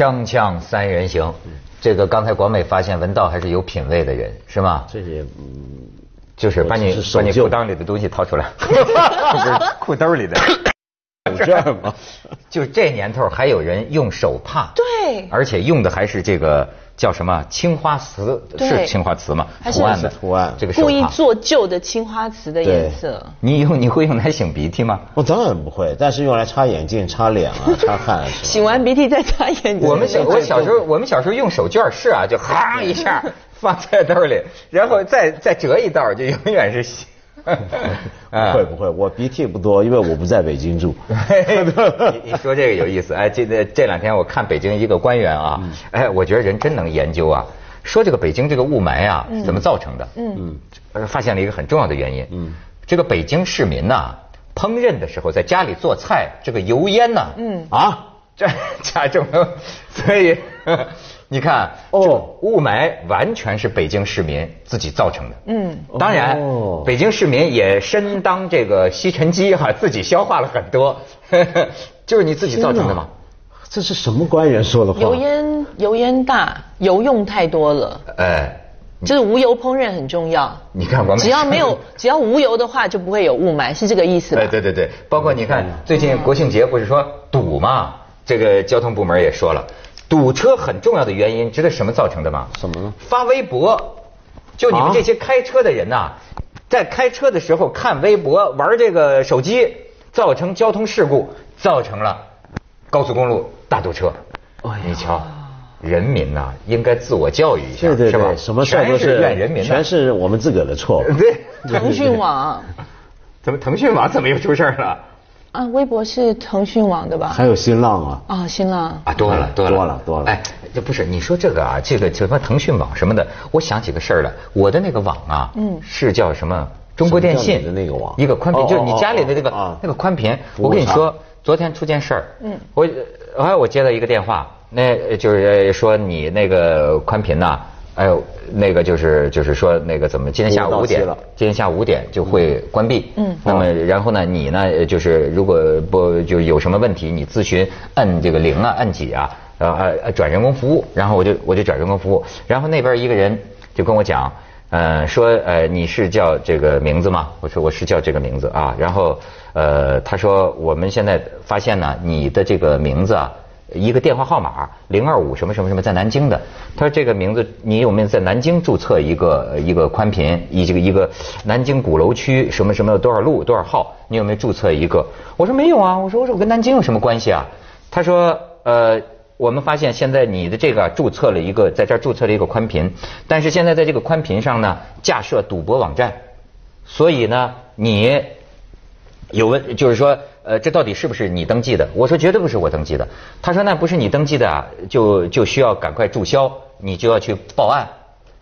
锵锵三人行，这个刚才广美发现文道还是有品位的人，是吗？这些就是把你是把你裤裆里的东西掏出来，裤兜里的。有这样吗？就这年头还有人用手帕，对而且用的还是这个叫什么青花瓷，是青花瓷吗？还是图案的图案这个。故意做旧的青花瓷的颜色。你用你会用来擤鼻涕吗？我当然不会，但是用来擦眼镜、擦脸啊、擦汗啊什么的。擤完鼻涕再擦眼睛。我们小我小时候我们小时候用手绢是啊，就哈一下 放在兜里，然后再再折一道，就永远是洗。不会不会，我鼻涕不多，因为我不在北京住。你你说这个有意思，哎，这这这两天我看北京一个官员啊，哎，我觉得人真能研究啊，说这个北京这个雾霾啊怎么造成的？嗯嗯，发现了一个很重要的原因。嗯，这个北京市民呐，烹饪的时候在家里做菜，这个油烟呐，嗯啊，这 加重，所以你看哦雾霾完全是北京市民自己造成的。嗯，当然哦，北京市民也身当这个吸尘机哈，自己消化了很多，就是你自己造成的吗。这是什么官员说的话？油烟油烟大，油用太多了，哎，就是无油烹饪很重要。你看我们只要没有只要无油的话，就不会有雾霾，是这个意思吧哎，？对对对，包括你看最近国庆节不是说堵嘛？这个交通部门也说了，堵车很重要的原因，知道什么造成的吗？什么呢发微博，就你们啊这些开车的人呐、在开车的时候看微博、玩这个手机，造成交通事故，造成了高速公路大堵车。哎你瞧，人民呐、应该自我教育一下，对对是吧对，？什么事儿都是怨人民的，全是我们自个儿的错。对。腾讯网 怎么腾讯网怎么又出事儿了？啊，微博是腾讯网的吧？还有新浪啊，啊，新浪。啊，多了多了。多了多了。哎，这不是你说这个啊，这个什么腾讯网什么的，我想起个事儿来，我的那个网啊，嗯，是叫什么？中国电信的那个网一个宽频，哦就是你家里的那个那个宽频。我跟你说，昨天出件事儿，嗯，我哎我接到一个电话，那呃就是说你那个宽频呐，哎呦，那个就是就是说那个怎么今天下午五点今天下午五点就会关闭。嗯，那么然后呢，你呢呃就是如果不就有什么问题，你咨询摁这个零啊，摁几啊，呃呃转人工服务，然后我就我就转人工服务，然后那边一个人就跟我讲。呃，说呃你是叫这个名字吗？我说我是叫这个名字啊。然后呃他说我们现在发现呢，你的这个名字啊，一个电话号码零二五什么什么什么在南京的。他说这个名字你有没有在南京注册一个一个宽频，一这个一个南京鼓楼区什么什么多少路多少号？你有没有注册一个？我说没有啊。我说我说我跟南京有什么关系啊？他说呃。我们发现现在你的这个注册了一个，在这儿注册了一个宽频，但是现在在这个宽频上呢架设赌博网站，所以呢你有问，就是说，呃，这到底是不是你登记的？我说绝对不是我登记的。他说那不是你登记的啊，就就需要赶快注销，你就要去报案。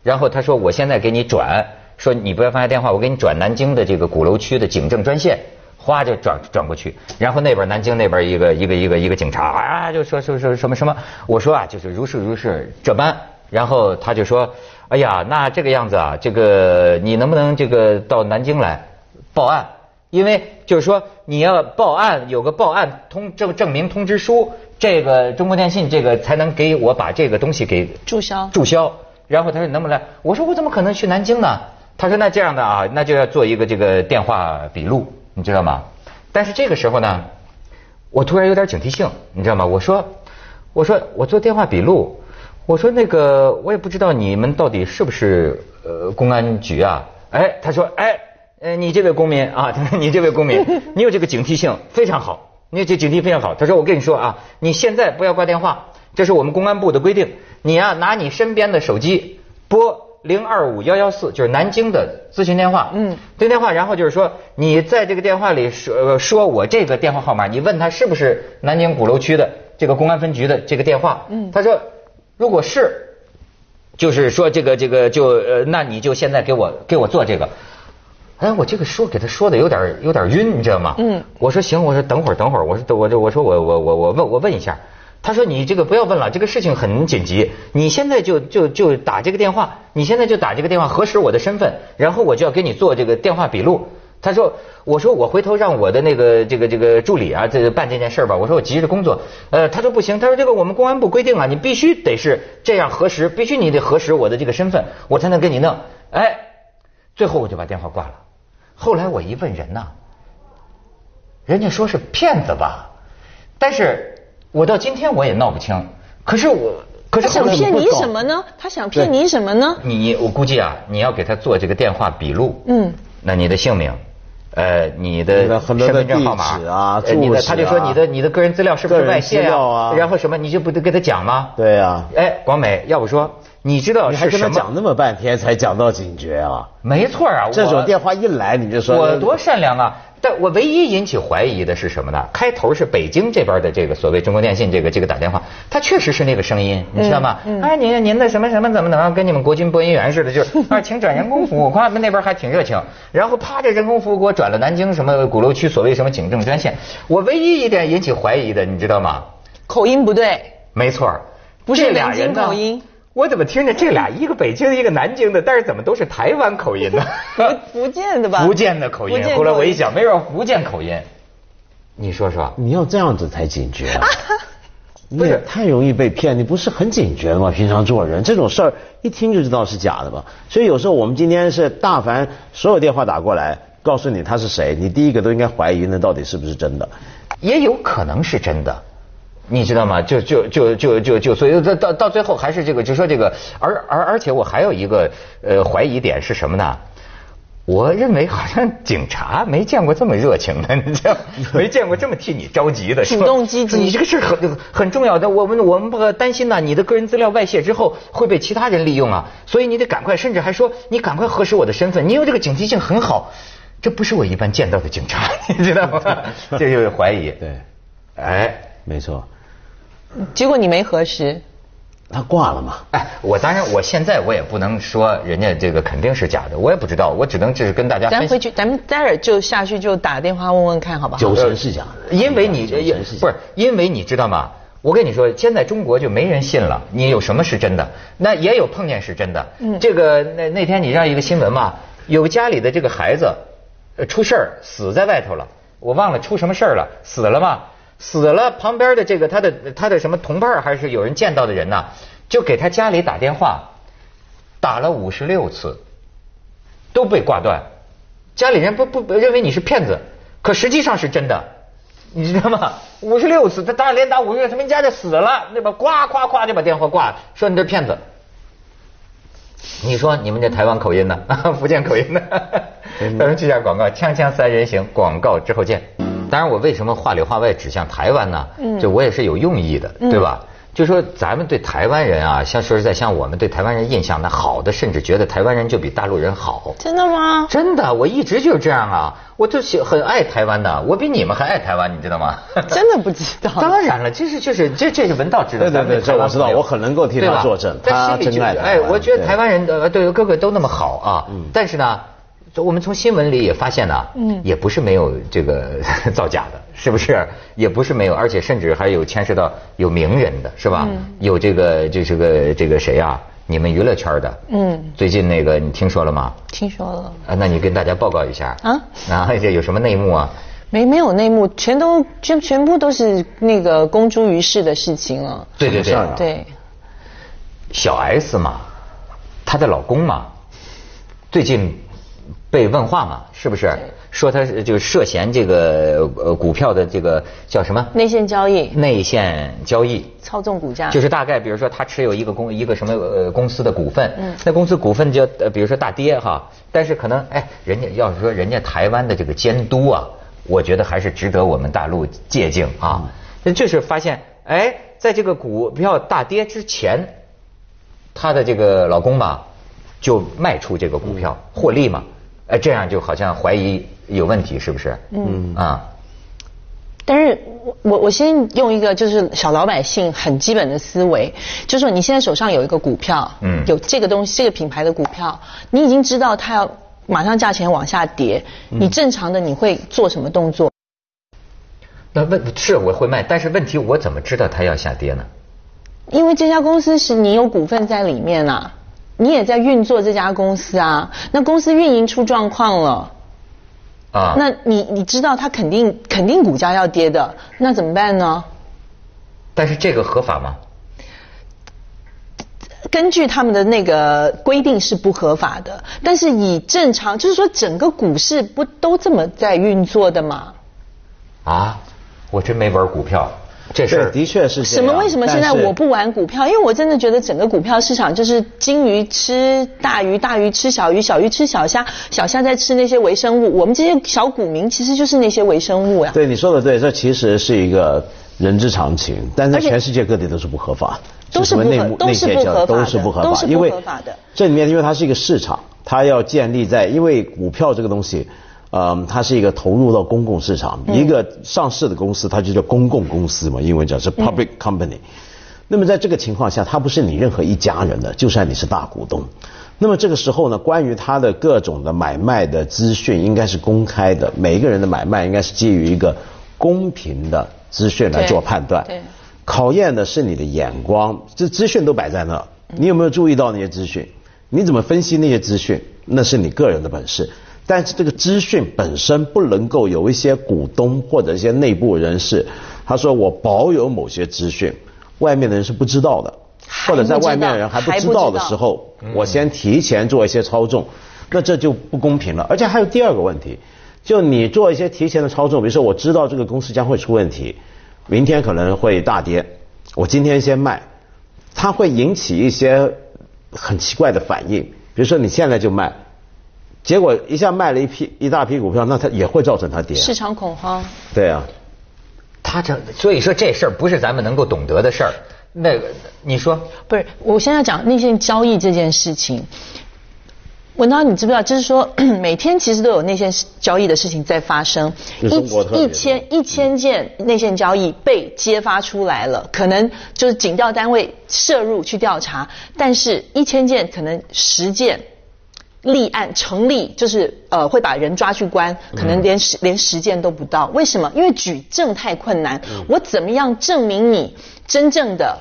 然后他说我现在给你转，说你不要放下电话，我给你转南京的这个鼓楼区的警政专线。哗就转转过去，然后那边南京那边一个一个一个一个警察啊就说说说什么什么，我说啊就是如是如是这般，然后他就说，哎呀那这个样子啊，这个你能不能这个到南京来报案？因为就是说你要报案有个报案通证证明通知书，这个中国电信这个才能给我把这个东西给注销。注销。然后他说你能不能来？我说我怎么可能去南京呢？他说那这样的啊，那就要做一个这个电话笔录，你知道吗？但是这个时候呢，我突然有点警惕性，你知道吗？我说，我说我做电话笔录，我说那个我也不知道你们到底是不是呃公安局啊？哎，他说哎，呃你这位公民啊，你这位公民，你有这个警惕性非常好，你这警惕非常好。他说我跟你说啊，你现在不要挂电话，这是我们公安部的规定，你啊、拿你身边的手机拨。零二五幺幺四就是南京的咨询电话，嗯，这个电话，然后就是说你在这个电话里说、呃、说我这个电话号码，你问他是不是南京鼓楼区的这个公安分局的这个电话，嗯，他说如果是，就是说这个这个就呃，那你就现在给我给我做这个。哎，我这个说给他说的有点有点晕，你知道吗？嗯，我说行，我说等会儿等会儿，我说我这我说我我我我问我问一下。他说你这个不要问了，这个事情很紧急，你现在就就就打这个电话，你现在就打这个电话核实我的身份，然后我就要给你做这个电话笔录。他说：“我说我回头让我的那个这个这个助理啊，这办这件事吧。我说我急着工作。呃，他说不行，他说这个我们公安部规定啊，你必须得是这样核实，必须你得核实我的这个身份，我才能给你弄。哎，最后我就把电话挂了。后来我一问人呐，人家说是骗子吧，但是我到今天我也闹不清。可是我，可是他想骗你什么呢？他想骗你什么呢？你我估计啊，你要给他做这个电话笔录。嗯。那你的姓名，呃，你的身份证号码啊，你的他就说你的你的个人资料是不是外泄啊？然后什么你就不得给他讲吗？对呀。哎，广美，要不说你知道你还跟他讲那么半天才讲到警觉啊？没错啊，这种电话一来你就说我多善良啊。但我唯一引起怀疑的是什么呢？开头是北京这边的这个所谓中国电信这个这个打电话，他确实是那个声音，你知道吗？哎，您您的什么什么怎么怎么跟你们国军播音员似的，就是 啊，请转人工服务，他们那边还挺热情。然后啪，这人工服务给我转了南京什么鼓楼区所谓什么警政专线。我唯一一点引起怀疑的，你知道吗？口音不对。没错，不是南京口音。我怎么听着这俩一个北京的，一个南京的，但是怎么都是台湾口音呢？福福建的吧？福建的口音。后来我一想，没准福建口音。你说说，你要这样子才警觉啊！不是太容易被骗，你不是很警觉吗？平常做人这种事儿，一听就知道是假的吧？所以有时候我们今天是大凡所有电话打过来，告诉你他是谁，你第一个都应该怀疑那到底是不是真的？也有可能是真的。你知道吗？就就就就就就所以到到到最后还是这个，就说这个，而而而且我还有一个呃怀疑点是什么呢？我认为好像警察没见过这么热情的，你知道，没见过这么替你着急的，主动积极。你这个事很很重要的，我们我们不担心呐，你的个人资料外泄之后会被其他人利用啊，所以你得赶快，甚至还说你赶快核实我的身份，你有这个警惕性很好，这不是我一般见到的警察，你知道吗？这就是怀疑。对，哎，没错。结果你没核实，他挂了嘛？哎，我当然，我现在我也不能说人家这个肯定是假的，我也不知道，我只能就是跟大家。咱回去，咱们待会儿就下去就打电话问问看，好不好？九成是假的，因为你不是因为你知道吗？我跟你说，现在中国就没人信了，你有什么是真的？那也有碰见是真的。嗯。这个那那天你让一个新闻嘛，有家里的这个孩子，出事儿死在外头了，我忘了出什么事儿了，死了嘛。死了，旁边的这个他的他的什么同伴还是有人见到的人呢？就给他家里打电话，打了五十六次，都被挂断。家里人不不认为你是骗子，可实际上是真的，你知道吗？五十六次，他打连打五十六，他们家就死了，那边呱呱呱就把电话挂了，说你这骗子。你说你们这台湾口音呢？福建口音呢？咱们去下广告，锵锵三人行，广告之后见。当然，我为什么话里话外指向台湾呢？嗯，就我也是有用意的，对吧？就说咱们对台湾人啊，像说实在，像我们对台湾人印象那好的，甚至觉得台湾人就比大陆人好。真的吗？真的，我一直就是这样啊！我就喜很爱台湾的，我比你们还爱台湾，你知道吗？真的不知道。当然了，这是就是这这是文道知道。对对对，这我知道，我很能够替他作证。他真爱哎，我觉得台湾人的对个个都那么好啊。嗯。但是呢。我们从新闻里也发现呢，嗯，也不是没有这个 造假的，是不是？也不是没有，而且甚至还有牵涉到有名人的，是吧？有这个就是个这个谁啊？你们娱乐圈的，嗯，最近那个你听说了吗？听说了。啊，那你跟大家报告一下啊？啊，这有什么内幕啊？没没有内幕，全都全全部都是那个公诸于世的事情了。对对对，对。小 S 嘛，她的老公嘛，最近。被问话嘛，是不是？说他就涉嫌这个呃股票的这个叫什么？内线交易。内线交易。操纵股价。就是大概比如说他持有一个公一个什么呃公司的股份，嗯，那公司股份就呃比如说大跌哈，但是可能哎人家要是说人家台湾的这个监督啊，我觉得还是值得我们大陆借鉴啊。那就是发现哎，在这个股票大跌之前，她的这个老公吧就卖出这个股票获利嘛。哎，这样就好像怀疑有问题，是不是？嗯啊。但是我我我先用一个就是小老百姓很基本的思维，就是说你现在手上有一个股票，嗯，有这个东西这个品牌的股票，你已经知道它要马上价钱往下跌，你正常的你会做什么动作？那问是我会卖，但是问题我怎么知道它要下跌呢？因为这家公司是你有股份在里面啊。你也在运作这家公司啊？那公司运营出状况了，啊，那你你知道它肯定肯定股价要跌的，那怎么办呢？但是这个合法吗？根据他们的那个规定是不合法的，但是以正常就是说整个股市不都这么在运作的吗？啊，我真没玩股票。这事的确是什么？为什么现在我不玩股票？因为我真的觉得整个股票市场就是金鱼吃大鱼，大鱼吃小鱼，小鱼吃小虾，小虾在吃那些微生物。我们这些小股民其实就是那些微生物呀。对，你说的对，这其实是一个人之常情，但在全世界各地都是不合法，都是不合，都是不合法都是不合法，因为这里面因为它是一个市场，它要建立在因为股票这个东西。嗯，它是一个投入到公共市场，一个上市的公司，它就叫公共公司嘛，英文讲是 public company。那么在这个情况下，它不是你任何一家人的，就算你是大股东。那么这个时候呢，关于它的各种的买卖的资讯应该是公开的，每一个人的买卖应该是基于一个公平的资讯来做判断。对。考验的是你的眼光，这资讯都摆在那，你有没有注意到那些资讯？你怎么分析那些资讯？那是你个人的本事。但是这个资讯本身不能够有一些股东或者一些内部人士，他说我保有某些资讯，外面的人是不知道的，或者在外面的人还不知道的时候，我先提前做一些操纵，那这就不公平了。而且还有第二个问题，就你做一些提前的操纵，比如说我知道这个公司将会出问题，明天可能会大跌，我今天先卖，它会引起一些很奇怪的反应，比如说你现在就卖。结果一下卖了一批一大批股票，那它也会造成它跌。市场恐慌。对啊，他这所以说这事儿不是咱们能够懂得的事儿。那个你说不是？我现在讲内线交易这件事情，文涛，你知不知道？就是说 每天其实都有内线交易的事情在发生。一一千一千件内线交易被揭发出来了，可能就是警调单位涉入去调查，但是一千件可能十件。立案成立就是呃会把人抓去关，可能连十连十件都不到。为什么？因为举证太困难。我怎么样证明你真正的？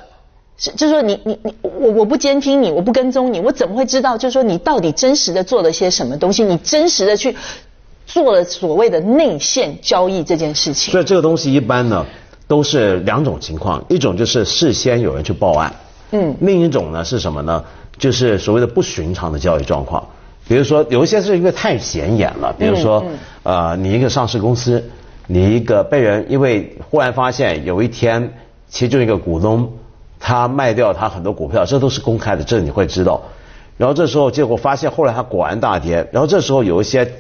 是就是说你你你我我不监听你，我不跟踪你，我怎么会知道？就是说你到底真实的做了些什么东西？你真实的去做了所谓的内线交易这件事情。所以这个东西一般呢都是两种情况，一种就是事先有人去报案，嗯，另一种呢是什么呢？就是所谓的不寻常的交易状况。比如说，有一些是因为太显眼了。比如说，呃，你一个上市公司，你一个被人因为忽然发现有一天其中一个股东他卖掉他很多股票，这都是公开的，这你会知道。然后这时候结果发现后来他果然大跌，然后这时候有一些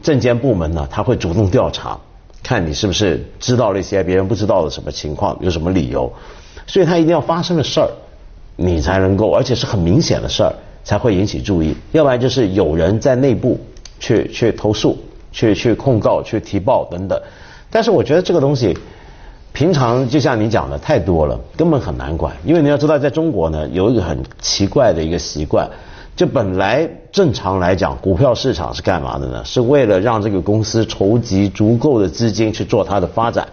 证监部门呢，他会主动调查，看你是不是知道了一些别人不知道的什么情况，有什么理由。所以他一定要发生的事儿，你才能够，而且是很明显的事儿。才会引起注意，要不然就是有人在内部去去投诉、去去控告、去提报等等。但是我觉得这个东西，平常就像你讲的太多了，根本很难管。因为你要知道，在中国呢，有一个很奇怪的一个习惯，就本来正常来讲，股票市场是干嘛的呢？是为了让这个公司筹集足够的资金去做它的发展，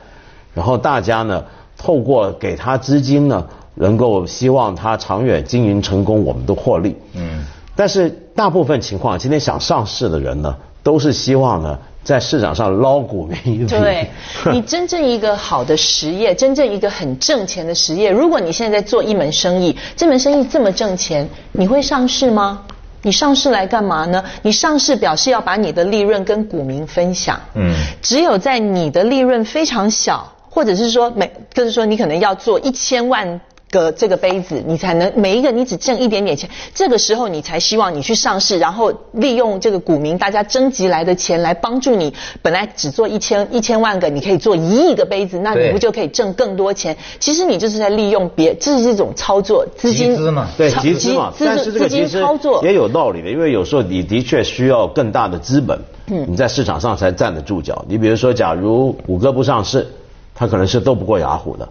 然后大家呢，透过给他资金呢。能够希望它长远经营成功，我们都获利。嗯，但是大部分情况，今天想上市的人呢，都是希望呢，在市场上捞股民一笔。对，你真正一个好的实业，真正一个很挣钱的实业，如果你现在在做一门生意，这门生意这么挣钱，你会上市吗？你上市来干嘛呢？你上市表示要把你的利润跟股民分享。嗯，只有在你的利润非常小，或者是说每，就是说你可能要做一千万。个这个杯子，你才能每一个你只挣一点点钱，这个时候你才希望你去上市，然后利用这个股民大家征集来的钱来帮助你。本来只做一千一千万个，你可以做一亿个杯子，那你不就可以挣更多钱？其实你就是在利用别，这是一种操作资金嘛，对集资嘛。但是这个其实也有道理的，因为有时候你的确需要更大的资本，嗯，你在市场上才站得住脚。你比如说，假如谷歌不上市，它可能是斗不过雅虎的。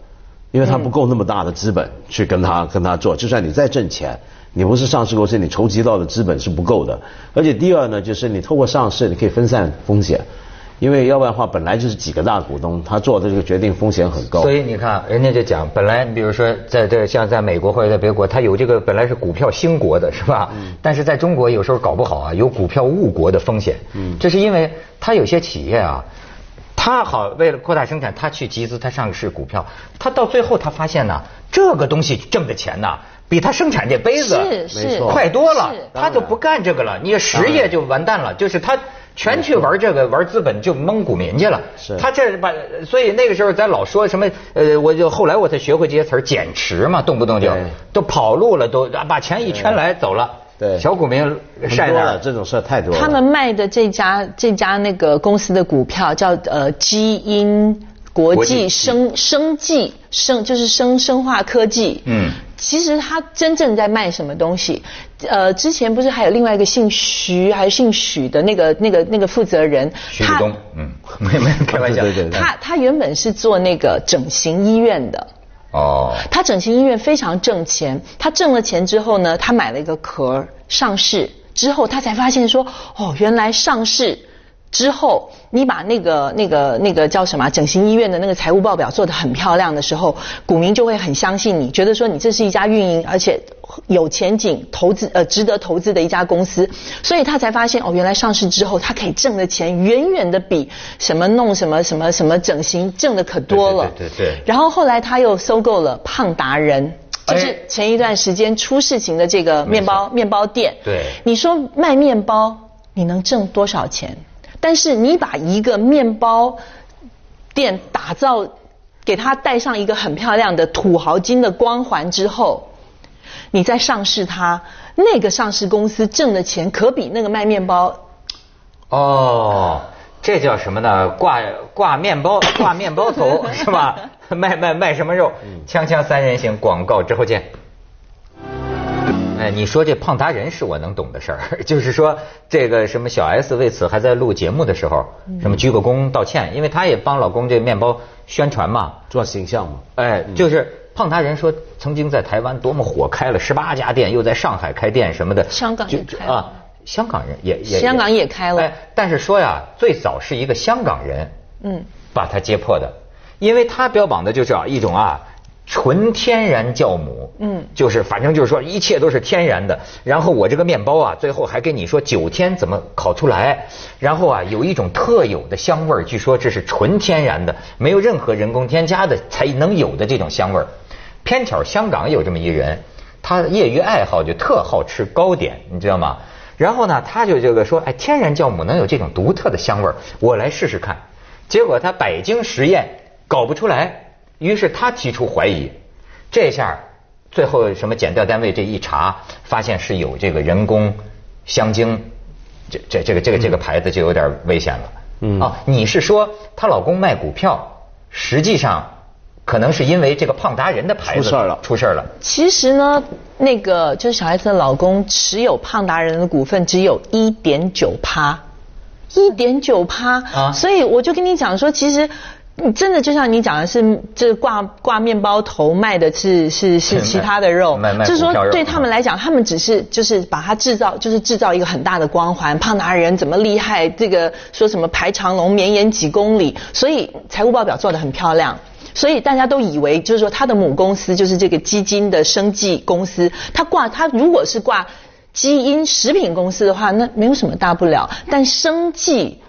因为他不够那么大的资本去跟他跟他做，就算你再挣钱，你不是上市公司，你筹集到的资本是不够的。而且第二呢，就是你透过上市，你可以分散风险，因为要不然的话，本来就是几个大股东，他做的这个决定风险很高。所以你看，人家就讲，本来你比如说在这像在美国或者在别国，他有这个本来是股票兴国的是吧？嗯。但是在中国有时候搞不好啊，有股票误国的风险。嗯。这是因为他有些企业啊，他好为了扩大生产，他去集资，他上市股票，他到最后他发现呢，这个东西挣的钱呢。比他生产这杯子快多了，他就不干这个了，你实业就完蛋了。就是他全去玩这个玩资本，就蒙股民去了。他这把，所以那个时候咱老说什么，呃，我就后来我才学会这些词儿，减持嘛，动不动就都跑路了，都把钱一圈来走了。对，小股民晒了，这种事太多了。他们卖的这家这家那个公司的股票叫呃基因国际生生技生就是生生化科技。嗯。其实他真正在卖什么东西？呃，之前不是还有另外一个姓徐还是姓许的那个那个那个负责人？徐东，嗯，没没开玩笑。对对对。他他原本是做那个整形医院的。哦。他整形医院非常挣钱，他挣了钱之后呢，他买了一个壳上市之后，他才发现说，哦，原来上市。之后，你把那个、那个、那个叫什么整形医院的那个财务报表做得很漂亮的时候，股民就会很相信你，觉得说你这是一家运营而且有前景、投资呃值得投资的一家公司，所以他才发现哦，原来上市之后他可以挣的钱远远的比什么弄什么什么什么整形挣的可多了。对对对。然后后来他又收购了胖达人，就是前一段时间出事情的这个面包面包店。对。你说卖面包你能挣多少钱？但是你把一个面包店打造，给它带上一个很漂亮的土豪金的光环之后，你再上市它，那个上市公司挣的钱可比那个卖面包。哦，这叫什么呢？挂挂面包，挂面包头是吧？卖卖卖什么肉？锵锵三人行，广告之后见。哎，你说这胖达人是我能懂的事儿，就是说这个什么小 S 为此还在录节目的时候，什么鞠个躬道歉，因为她也帮老公这面包宣传嘛，做形象嘛。哎，就是胖达人说曾经在台湾多么火，开了十八家店，又在上海开店什么的。香港也开啊，香港人也也。香港也开了。哎，但是说呀，最早是一个香港人，嗯，把他揭破的，因为他标榜的就是啊一种啊。纯天然酵母，嗯，就是反正就是说一切都是天然的。然后我这个面包啊，最后还跟你说九天怎么烤出来，然后啊有一种特有的香味儿，据说这是纯天然的，没有任何人工添加的才能有的这种香味儿。偏巧香港有这么一人，他业余爱好就特好吃糕点，你知道吗？然后呢，他就这个说，哎，天然酵母能有这种独特的香味儿，我来试试看。结果他百经实验搞不出来。于是他提出怀疑，这下最后什么检调单位这一查，发现是有这个人工香精，这这这个这个这个牌子就有点危险了。嗯啊，你是说她老公卖股票，实际上可能是因为这个胖达人的牌子出事了，出事了。其实呢，那个就是小孩子的老公持有胖达人的股份只有一点九趴，一点九趴啊，所以我就跟你讲说，其实。你真的就像你讲的是，这挂挂面包头卖的是是是其他的肉，就是说对他们来讲，他们只是就是把它制造，就是制造一个很大的光环，胖达人怎么厉害，这个说什么排长龙绵延几公里，所以财务报表做得很漂亮，所以大家都以为就是说他的母公司就是这个基金的生计公司，他挂他如果是挂基因食品公司的话，那没有什么大不了，但生技。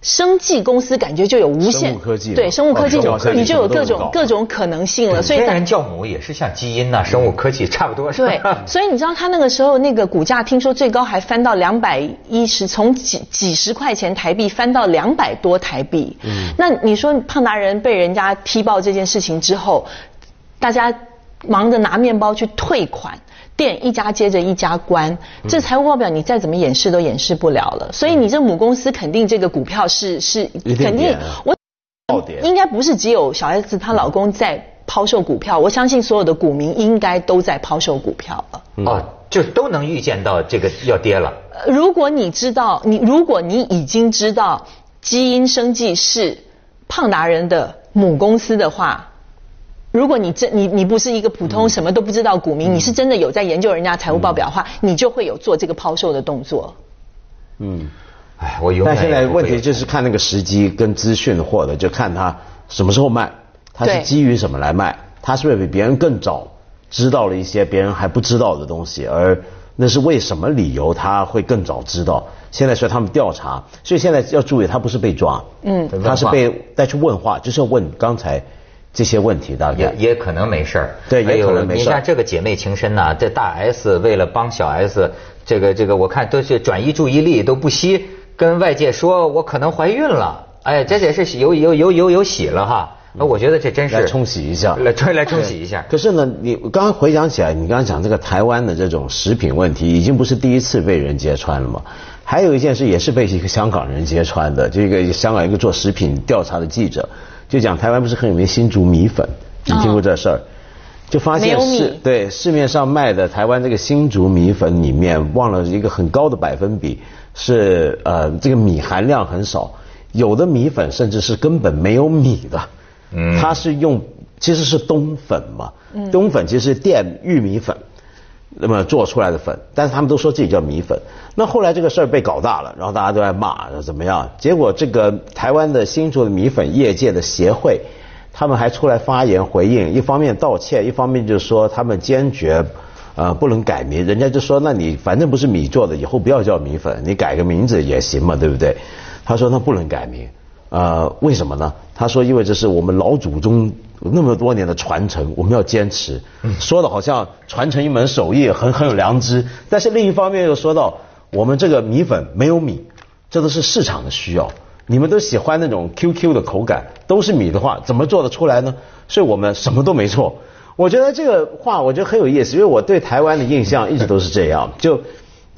生技公司感觉就有无限，生物科技对生物科技，你就有各种各种可能性了。所以天然酵母也是像基因呐，生物科技差不多是。对，所以你知道他那个时候那个股价，听说最高还翻到两百一十，从几几十块钱台币翻到两百多台币。嗯，那你说胖达人被人家踢爆这件事情之后，大家忙着拿面包去退款。店一家接着一家关，这财务报表你再怎么掩饰都掩饰不了了。所以你这母公司肯定这个股票是是肯定我应该不是只有小 S 她老公在抛售股票，我相信所有的股民应该都在抛售股票了。哦，就都能预见到这个要跌了。如果你知道你如果你已经知道基因生计是胖达人的母公司的话。如果你真你你不是一个普通什么都不知道股民，你是真的有在研究人家财务报表的话，你就会有做这个抛售的动作。嗯，哎，我有。但现在问题就是看那个时机跟资讯获得，就看他什么时候卖，他是基于什么来卖，他是不是比别人更早知道了一些别人还不知道的东西，而那是为什么理由他会更早知道？现在说他们调查，所以现在要注意，他不是被抓，嗯，他是被带去问话，就是要问刚才这些问题，大概也也可能没事儿，对，也可能没事。你像这个姐妹情深呐，这大 S 为了帮小 S，这个这个我看都是转移注意力，都不惜跟外界说我可能怀孕了，哎，这也是有有有有有喜了哈。那我觉得这真是来冲洗一下，来来冲洗一下。可是呢，你刚刚回想起来，你刚刚讲这个台湾的这种食品问题，已经不是第一次被人揭穿了嘛？还有一件事也是被一个香港人揭穿的，这个香港一个做食品调查的记者就讲，台湾不是很有名新竹米粉，你听过这事儿？就发现市对市面上卖的台湾这个新竹米粉里面，忘了一个很高的百分比是呃这个米含量很少，有的米粉甚至是根本没有米的，嗯，它是用其实是冬粉嘛，嗯。冬粉其实是淀玉米粉。那么做出来的粉，但是他们都说自己叫米粉。那后来这个事儿被搞大了，然后大家都在骂，怎么样？结果这个台湾的新竹的米粉业界的协会，他们还出来发言回应，一方面道歉，一方面就是说他们坚决呃不能改名。人家就说，那你反正不是米做的，以后不要叫米粉，你改个名字也行嘛，对不对？他说那不能改名，呃，为什么呢？他说因为这是我们老祖宗。那么多年的传承，我们要坚持。说的好像传承一门手艺很很有良知，但是另一方面又说到我们这个米粉没有米，这都是市场的需要。你们都喜欢那种 QQ 的口感，都是米的话，怎么做得出来呢？所以我们什么都没错。我觉得这个话我觉得很有意思，因为我对台湾的印象一直都是这样。就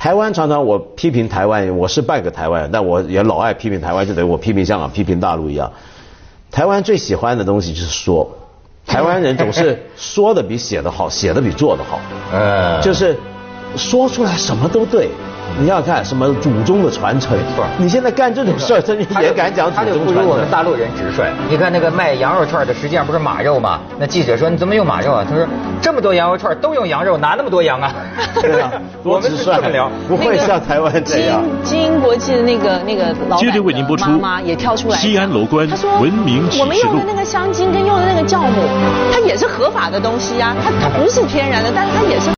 台湾常常我批评台湾，我是半个台湾人，但我也老爱批评台湾，就等于我批评香港、批评大陆一样。台湾最喜欢的东西就是说，台湾人总是 说的比写的好，写的比做的好，呃，就是说出来什么都对。你要看什么祖宗的传承，你现在干这种事儿，他也敢讲祖宗传承？他就不如我们大陆人直率。你看那个卖羊肉串的，实际上不是马肉吗？那记者说你怎么用马肉啊？他说这么多羊肉串都用羊肉，哪那么多羊啊？对啊，我们是这么聊，不会像台湾这样。金英国际的那个那个老板的妈妈也跳出来，西安楼观，他说文明我们用的那个香精跟用的那个酵母，它也是合法的东西呀，它它不是天然的，但是它也是。